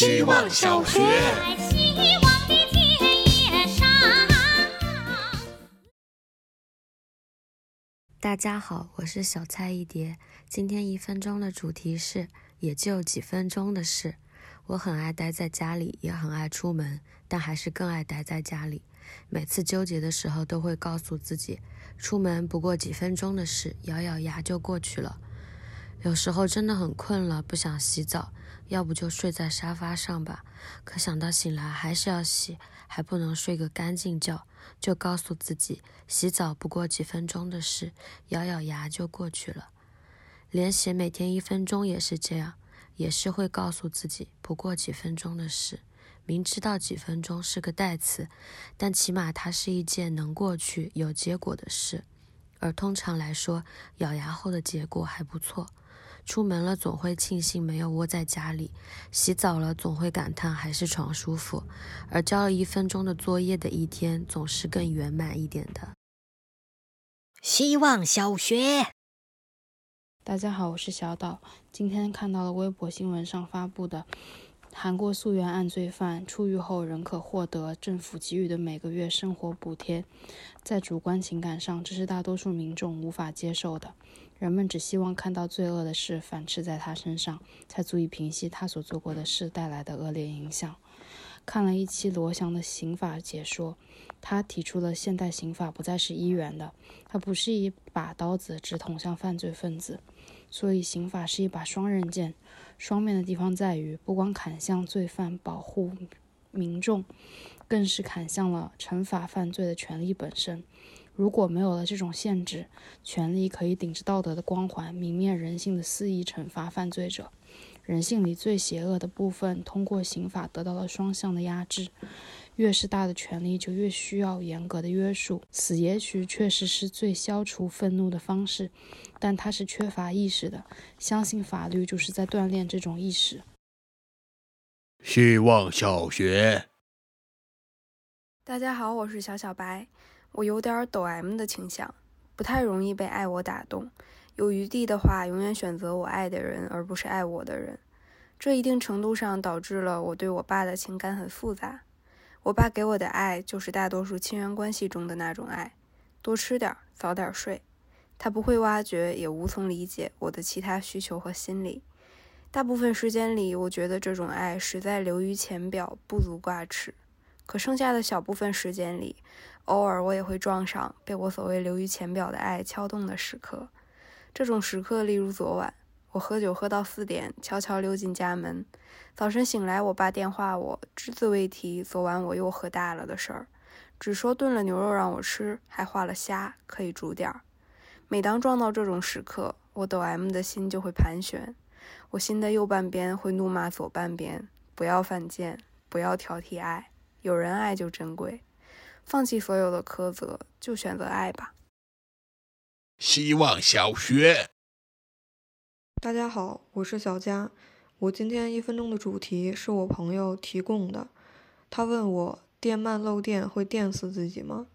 希望小学。大家好，我是小菜一碟。今天一分钟的主题是，也就几分钟的事。我很爱待在家里，也很爱出门，但还是更爱待在家里。每次纠结的时候，都会告诉自己，出门不过几分钟的事，咬咬牙就过去了。有时候真的很困了，不想洗澡，要不就睡在沙发上吧。可想到醒来还是要洗，还不能睡个干净觉，就告诉自己，洗澡不过几分钟的事，咬咬牙就过去了。连写每天一分钟也是这样。也是会告诉自己不过几分钟的事，明知道几分钟是个代词，但起码它是一件能过去、有结果的事。而通常来说，咬牙后的结果还不错。出门了总会庆幸没有窝在家里，洗澡了总会感叹还是床舒服，而交了一分钟的作业的一天总是更圆满一点的。希望小学。大家好，我是小岛。今天看到了微博新闻上发布的韩国溯源案罪犯出狱后仍可获得政府给予的每个月生活补贴，在主观情感上，这是大多数民众无法接受的。人们只希望看到罪恶的事反噬在他身上，才足以平息他所做过的事带来的恶劣影响。看了一期罗翔的刑法解说，他提出了现代刑法不再是一元的，它不是一把刀子直捅向犯罪分子。所以，刑法是一把双刃剑，双面的地方在于，不光砍向罪犯保护民众，更是砍向了惩罚犯罪的权利本身。如果没有了这种限制，权力可以顶着道德的光环，泯灭人性的肆意惩罚犯罪者。人性里最邪恶的部分，通过刑法得到了双向的压制。越是大的权力，就越需要严格的约束。死也许确实是最消除愤怒的方式，但它是缺乏意识的。相信法律就是在锻炼这种意识。希望小学。大家好，我是小小白。我有点抖 M 的倾向，不太容易被爱我打动。有余地的话，永远选择我爱的人，而不是爱我的人。这一定程度上导致了我对我爸的情感很复杂。我爸给我的爱就是大多数亲缘关系中的那种爱，多吃点，早点睡。他不会挖掘，也无从理解我的其他需求和心理。大部分时间里，我觉得这种爱实在流于浅表，不足挂齿。可剩下的小部分时间里，偶尔我也会撞上被我所谓流于浅表的爱敲动的时刻。这种时刻，例如昨晚。我喝酒喝到四点，悄悄溜进家门。早晨醒来，我爸电话我，只字未提昨晚我又喝大了的事儿，只说炖了牛肉让我吃，还画了虾，可以煮点儿。每当撞到这种时刻，我抖 M 的心就会盘旋，我心的右半边会怒骂左半边：不要犯贱，不要挑剔爱，有人爱就珍贵，放弃所有的苛责，就选择爱吧。希望小学。大家好，我是小佳。我今天一分钟的主题是我朋友提供的。他问我电鳗漏电会电死自己吗？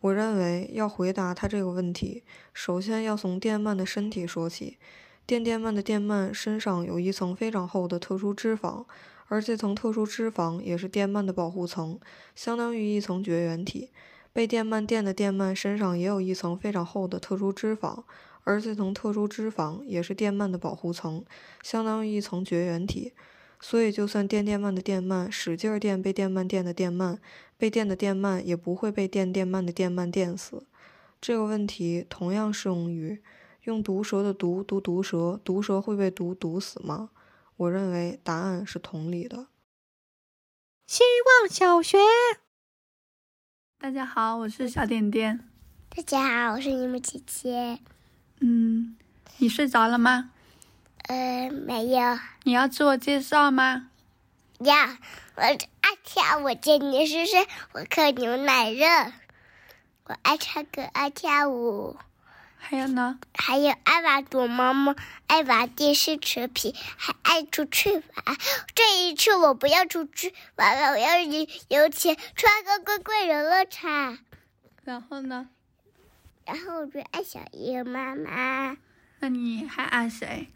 我认为要回答他这个问题，首先要从电鳗的身体说起。电电鳗的电鳗身上有一层非常厚的特殊脂肪，而这层特殊脂肪也是电鳗的保护层，相当于一层绝缘体。被电鳗电的电鳗身上也有一层非常厚的特殊脂肪。而这层特殊脂肪也是电鳗的保护层，相当于一层绝缘体。所以，就算电电鳗的电鳗使劲电被电鳗电的电鳗，被电的电鳗也不会被电电鳗的电鳗电死。这个问题同样适用于用毒蛇的毒毒毒蛇，毒蛇会被毒毒死吗？我认为答案是同理的。希望小学，大家好，我是小点点。大家好，我是你们姐姐。嗯，你睡着了吗？呃，没有。你要自我介绍吗？要。我爱跳舞，今年十岁，我喝牛奶热。我爱唱歌，爱跳舞。还有呢？还有爱玩躲猫猫，爱玩电视扯皮，还爱出去玩。这一次我不要出去玩了，我要有钱穿个贵贵游乐场。然后呢？然后我就爱小姨妈妈。那你还爱谁？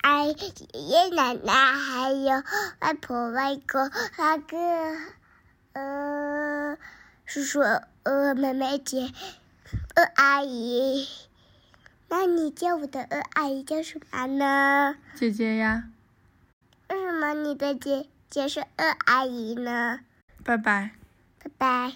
爱爷爷奶奶，还有外婆外公、大哥、呃叔叔、呃妹妹姐、呃阿姨。那你叫我的二阿姨叫什么呢？姐姐呀。为什么你的姐姐是二阿姨呢？拜拜。拜拜。